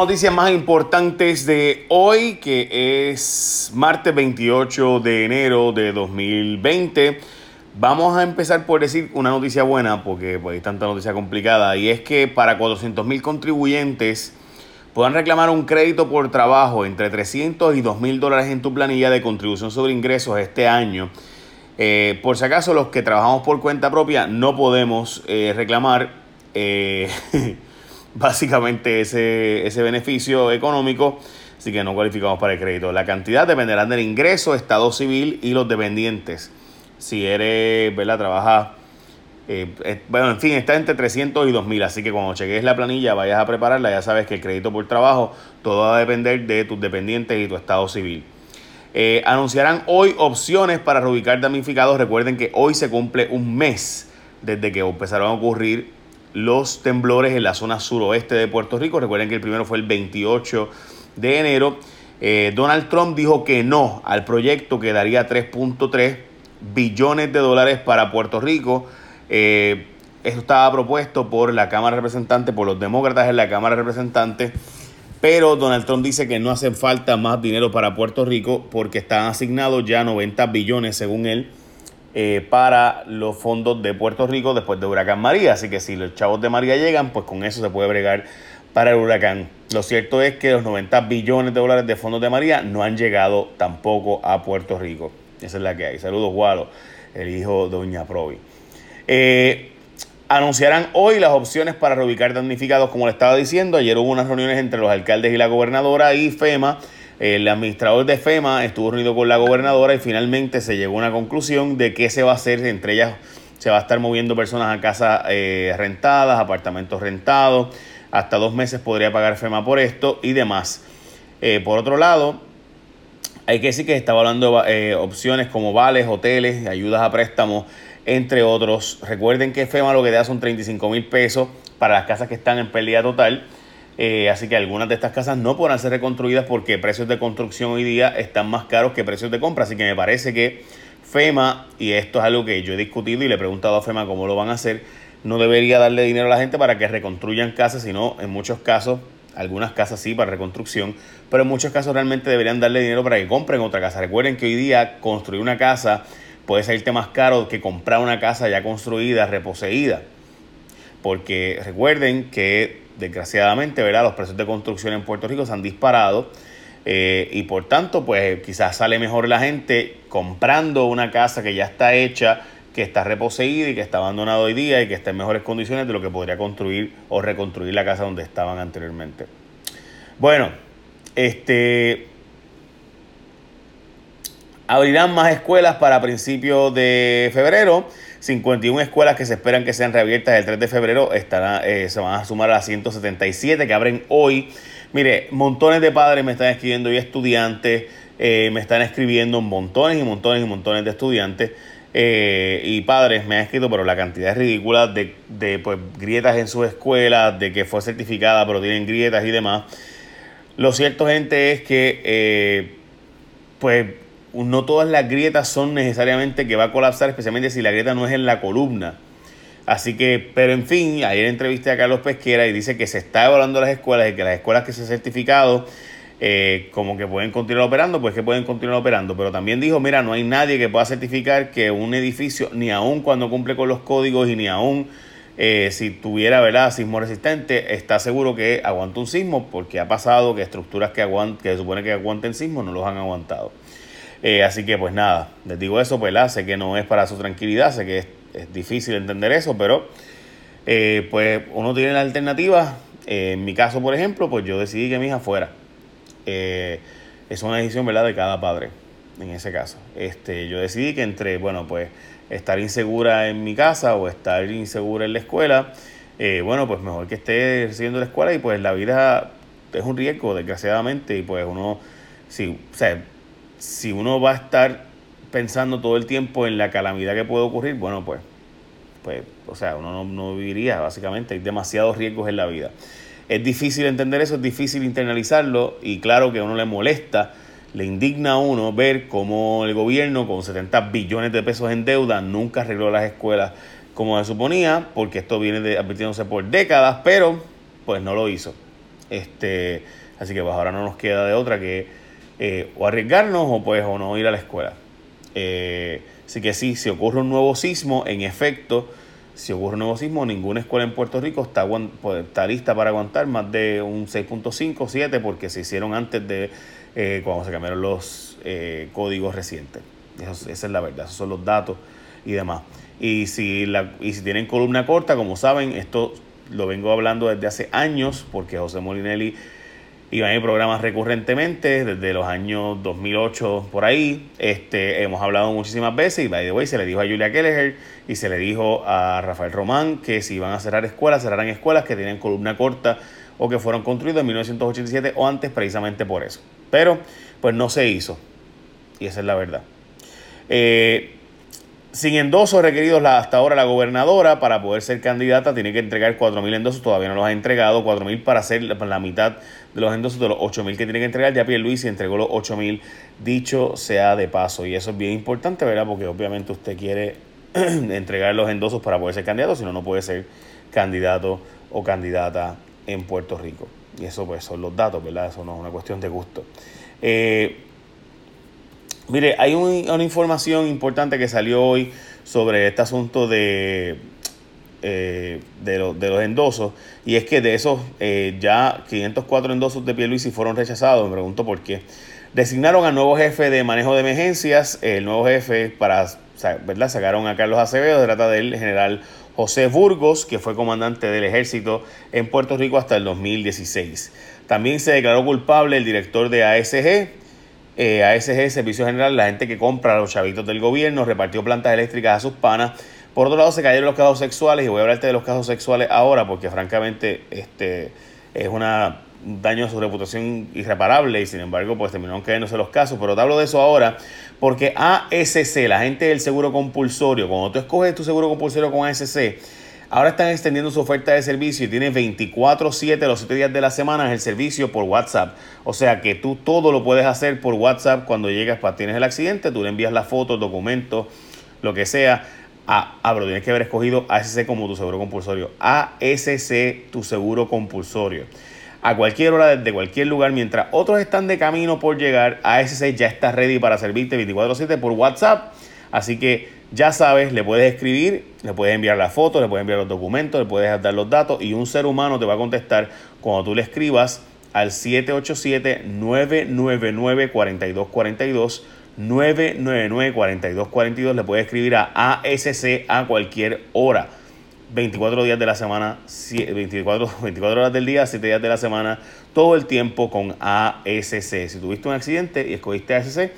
Noticias más importantes de hoy, que es martes 28 de enero de 2020. Vamos a empezar por decir una noticia buena, porque pues, hay tanta noticia complicada, y es que para 400 mil contribuyentes puedan reclamar un crédito por trabajo entre 300 y 2 mil dólares en tu planilla de contribución sobre ingresos este año. Eh, por si acaso, los que trabajamos por cuenta propia no podemos eh, reclamar. Eh, básicamente ese, ese beneficio económico, así que no cualificamos para el crédito. La cantidad dependerá del ingreso, estado civil y los dependientes. Si eres, ¿verdad? Trabajas, eh, bueno, en fin, está entre 300 y 2000, así que cuando cheques la planilla, vayas a prepararla, ya sabes que el crédito por trabajo, todo va a depender de tus dependientes y tu estado civil. Eh, anunciarán hoy opciones para reubicar damnificados. Recuerden que hoy se cumple un mes desde que empezaron a ocurrir los temblores en la zona suroeste de Puerto Rico. Recuerden que el primero fue el 28 de enero. Eh, Donald Trump dijo que no al proyecto que daría 3.3 billones de dólares para Puerto Rico. Eh, eso estaba propuesto por la Cámara de Representantes, por los demócratas en la Cámara de Representantes. Pero Donald Trump dice que no hacen falta más dinero para Puerto Rico porque están asignados ya 90 billones, según él, eh, para los fondos de Puerto Rico después de Huracán María. Así que si los chavos de María llegan, pues con eso se puede bregar para el huracán. Lo cierto es que los 90 billones de dólares de fondos de María no han llegado tampoco a Puerto Rico. Esa es la que hay. Saludos, Gualo, el hijo de Doña Provi. Eh, anunciarán hoy las opciones para reubicar damnificados, como le estaba diciendo. Ayer hubo unas reuniones entre los alcaldes y la gobernadora y FEMA el administrador de FEMA estuvo reunido con la gobernadora y finalmente se llegó a una conclusión de qué se va a hacer. Entre ellas se va a estar moviendo personas a casas eh, rentadas, apartamentos rentados. Hasta dos meses podría pagar FEMA por esto y demás. Eh, por otro lado, hay que decir que se estaba hablando de eh, opciones como vales, hoteles, ayudas a préstamos, entre otros. Recuerden que FEMA lo que da son 35 mil pesos para las casas que están en pérdida total. Eh, así que algunas de estas casas no podrán ser reconstruidas porque precios de construcción hoy día están más caros que precios de compra. Así que me parece que FEMA, y esto es algo que yo he discutido y le he preguntado a FEMA cómo lo van a hacer, no debería darle dinero a la gente para que reconstruyan casas, sino en muchos casos, algunas casas sí para reconstrucción, pero en muchos casos realmente deberían darle dinero para que compren otra casa. Recuerden que hoy día construir una casa puede salirte más caro que comprar una casa ya construida, reposeída. Porque recuerden que desgraciadamente, ¿verdad? Los precios de construcción en Puerto Rico se han disparado eh, y por tanto, pues quizás sale mejor la gente comprando una casa que ya está hecha, que está reposeída y que está abandonada hoy día y que está en mejores condiciones de lo que podría construir o reconstruir la casa donde estaban anteriormente. Bueno, este abrirán más escuelas para principios de febrero. 51 escuelas que se esperan que sean reabiertas el 3 de febrero estará, eh, se van a sumar a las 177 que abren hoy. Mire, montones de padres me están escribiendo y estudiantes eh, me están escribiendo montones y montones y montones de estudiantes eh, y padres me han escrito, pero la cantidad es ridícula de, de pues, grietas en sus escuelas, de que fue certificada pero tienen grietas y demás. Lo cierto, gente, es que pues no todas las grietas son necesariamente que va a colapsar, especialmente si la grieta no es en la columna. Así que, pero en fin, ayer entrevisté a Carlos Pesquera y dice que se está evaluando las escuelas y que las escuelas que se han certificado eh, como que pueden continuar operando, pues que pueden continuar operando. Pero también dijo, mira, no hay nadie que pueda certificar que un edificio, ni aún cuando cumple con los códigos y ni aún eh, si tuviera, ¿verdad?, sismo resistente, está seguro que aguanta un sismo porque ha pasado que estructuras que, aguant que se supone que aguanten sismo no los han aguantado. Eh, así que pues nada, les digo eso, pues sé que no es para su tranquilidad, sé que es, difícil entender eso, pero eh, pues uno tiene la alternativa. Eh, en mi caso, por ejemplo, pues yo decidí que mi hija fuera. es una decisión, ¿verdad?, de cada padre, en ese caso. Este, yo decidí que entre, bueno, pues estar insegura en mi casa o estar insegura en la escuela, bueno, pues mejor que esté recibiendo la escuela y pues la vida es un riesgo, desgraciadamente, y pues uno, sí, o sea, si uno va a estar pensando todo el tiempo en la calamidad que puede ocurrir, bueno, pues, pues o sea, uno no, viviría, básicamente, hay demasiados riesgos en la vida. Es difícil entender eso, es difícil internalizarlo y claro que a uno le molesta, le indigna a uno ver cómo el gobierno con 70 billones de pesos en deuda nunca arregló las escuelas como se suponía, porque esto viene de, advirtiéndose por décadas, pero pues no lo hizo. Este, así que pues ahora no nos queda de otra que eh, o arriesgarnos o pues o no ir a la escuela. Eh, así que sí, si ocurre un nuevo sismo, en efecto, si ocurre un nuevo sismo, ninguna escuela en Puerto Rico está, pues, está lista para aguantar más de un 6.5, 7, porque se hicieron antes de eh, cuando se cambiaron los códigos recientes. esa es la verdad, esos son los datos y demás. Y si, la, y si tienen columna corta, como saben, esto lo vengo hablando desde hace años, porque José Molinelli iba a mi programas recurrentemente, desde los años 2008 por ahí. Este, hemos hablado muchísimas veces y, by the way, se le dijo a Julia Kelleher y se le dijo a Rafael Román que si iban a cerrar escuelas, cerrarán escuelas que tienen columna corta o que fueron construidas en 1987 o antes precisamente por eso. Pero, pues no se hizo. Y esa es la verdad. Eh, sin endosos requeridos hasta ahora la gobernadora para poder ser candidata tiene que entregar 4.000 endosos, todavía no los ha entregado, 4.000 para hacer la mitad de los endosos de los 8.000 que tiene que entregar, ya Luis entregó los 8.000, dicho sea de paso, y eso es bien importante, ¿verdad? Porque obviamente usted quiere entregar los endosos para poder ser candidato, si no, no puede ser candidato o candidata en Puerto Rico. Y eso pues son los datos, ¿verdad? Eso no es una cuestión de gusto. Eh, Mire, hay una información importante que salió hoy sobre este asunto de, eh, de, los endosos, y es que de esos eh, ya 504 endosos de Pierluisi fueron rechazados, me pregunto por qué. Designaron al nuevo jefe de manejo de emergencias, el nuevo jefe para, ¿verdad? Sacaron a Carlos Acevedo, se trata del general José Burgos, que fue comandante del ejército en Puerto Rico hasta el 2016. También se declaró culpable el director de ASG, eh, ASG, Servicio General, la gente que compra los chavitos del gobierno, repartió plantas eléctricas a sus panas. Por otro lado, se cayeron los casos sexuales, y voy a hablarte de los casos sexuales ahora, porque francamente este, es una, un daño a su reputación irreparable, y sin embargo, pues terminaron cayéndose los casos. Pero te hablo de eso ahora, porque ASC, la gente del seguro compulsorio, cuando tú escoges tu seguro compulsorio con ASC, Ahora están extendiendo su oferta de servicio y tiene 24/7 los 7 días de la semana el servicio por WhatsApp. O sea que tú todo lo puedes hacer por WhatsApp cuando llegas, para tienes el accidente, tú le envías la foto, el documento, lo que sea. A, ah, pero tienes que haber escogido ASC como tu seguro compulsorio. ASC, tu seguro compulsorio. A cualquier hora, desde cualquier lugar, mientras otros están de camino por llegar, ASC ya está ready para servirte 24/7 por WhatsApp. Así que ya sabes, le puedes escribir, le puedes enviar la foto, le puedes enviar los documentos, le puedes dar los datos y un ser humano te va a contestar cuando tú le escribas al 787-999-4242. 999-4242 le puedes escribir a ASC a cualquier hora. 24 días de la semana, 24, 24 horas del día, 7 días de la semana, todo el tiempo con ASC. Si tuviste un accidente y escogiste ASC,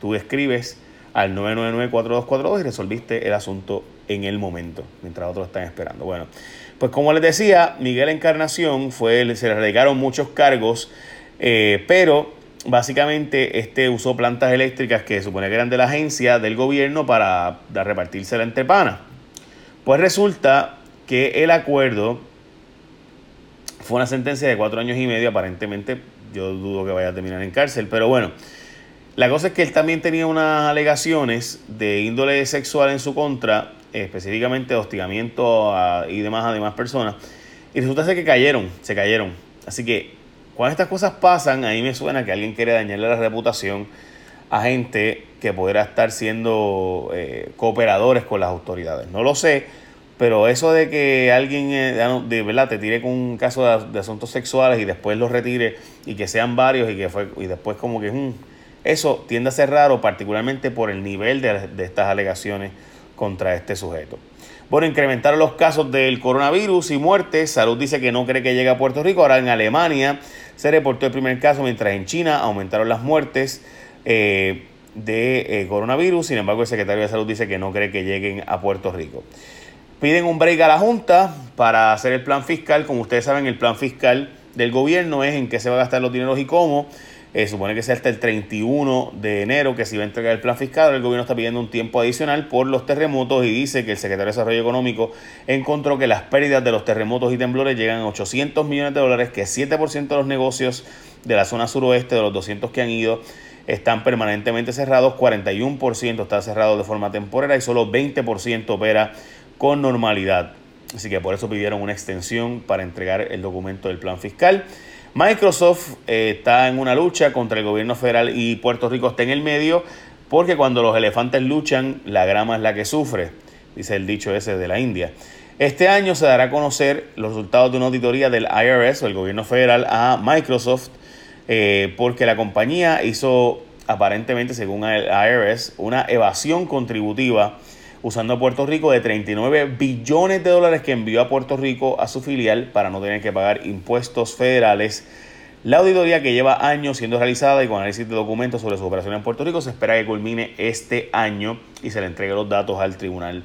tú escribes al 999-4242 y resolviste el asunto en el momento, mientras otros están esperando. Bueno, pues como les decía, Miguel Encarnación fue, se le radicaron muchos cargos, eh, pero básicamente este usó plantas eléctricas que supone que eran de la agencia del gobierno para repartírsela entre panas. Pues resulta que el acuerdo fue una sentencia de cuatro años y medio, aparentemente yo dudo que vaya a terminar en cárcel, pero bueno, la cosa es que él también tenía unas alegaciones de índole sexual en su contra, específicamente hostigamiento y demás a demás personas. Y resulta ser que cayeron, se cayeron. Así que cuando estas cosas pasan, ahí me suena que alguien quiere dañarle la reputación a gente que pudiera estar siendo eh, cooperadores con las autoridades. No lo sé, pero eso de que alguien eh, de verdad te tire con un caso de, asuntos sexuales y después los retire y que sean varios y que fue y después como que mm, eso tiende a ser raro, particularmente por el nivel de, estas alegaciones contra este sujeto. Bueno, incrementaron los casos del coronavirus y muertes. Salud dice que no cree que llegue a Puerto Rico. Ahora en Alemania se reportó el primer caso, mientras en China aumentaron las muertes eh, de eh, coronavirus. Sin embargo, el secretario de Salud dice que no cree que lleguen a Puerto Rico. Piden un break a la Junta para hacer el plan fiscal. Como ustedes saben, el plan fiscal del gobierno es en qué se va a gastar los dineros y cómo. Eh, supone que sea hasta el 31 de enero que se iba a entregar el plan fiscal. El gobierno está pidiendo un tiempo adicional por los terremotos y dice que el secretario de Desarrollo Económico encontró que las pérdidas de los terremotos y temblores llegan a 800 millones de dólares, que 7% de los negocios de la zona suroeste, de los 200 que han ido, están permanentemente cerrados, 41% está cerrado de forma temporal y solo 20% opera con normalidad. Así que por eso pidieron una extensión para entregar el documento del plan fiscal. Microsoft eh, está en una lucha contra el gobierno federal y Puerto Rico está en el medio porque cuando los elefantes luchan, la grama es la que sufre, dice el dicho ese de la India. Este año se dará a conocer los resultados de una auditoría del IRS o el gobierno federal a Microsoft eh, porque la compañía hizo aparentemente, según el IRS, una evasión contributiva usando a Puerto Rico de 39 billones de dólares que envió a Puerto Rico a su filial para no tener que pagar impuestos federales. La auditoría que lleva años siendo realizada y con análisis de documentos sobre su operación en Puerto Rico se espera que culmine este año y se le entregue los datos al Tribunal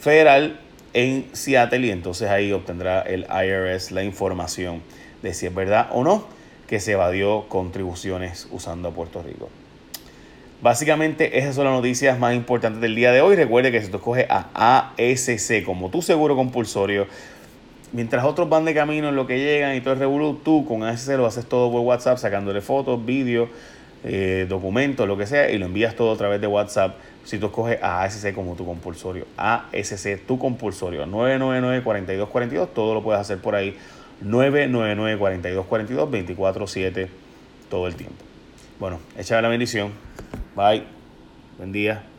Federal en Seattle y entonces ahí obtendrá el IRS la información de si es verdad o no que se evadió contribuciones usando a Puerto Rico. Básicamente esas son las noticias más importantes del día de hoy. Recuerde que si tú escoges a ASC como tu seguro compulsorio, mientras otros van de camino en lo que llegan y todo el revolú, tú con ASC lo haces todo por WhatsApp, sacándole fotos, vídeos, eh, documentos, lo que sea, y lo envías todo a través de WhatsApp. Si tú escoges a ASC como tu compulsorio, ASC tu compulsorio, 999-4242, todo lo puedes hacer por ahí. 999-4242, 24-7, todo el tiempo. Bueno, échame la bendición. Bye. Buen día.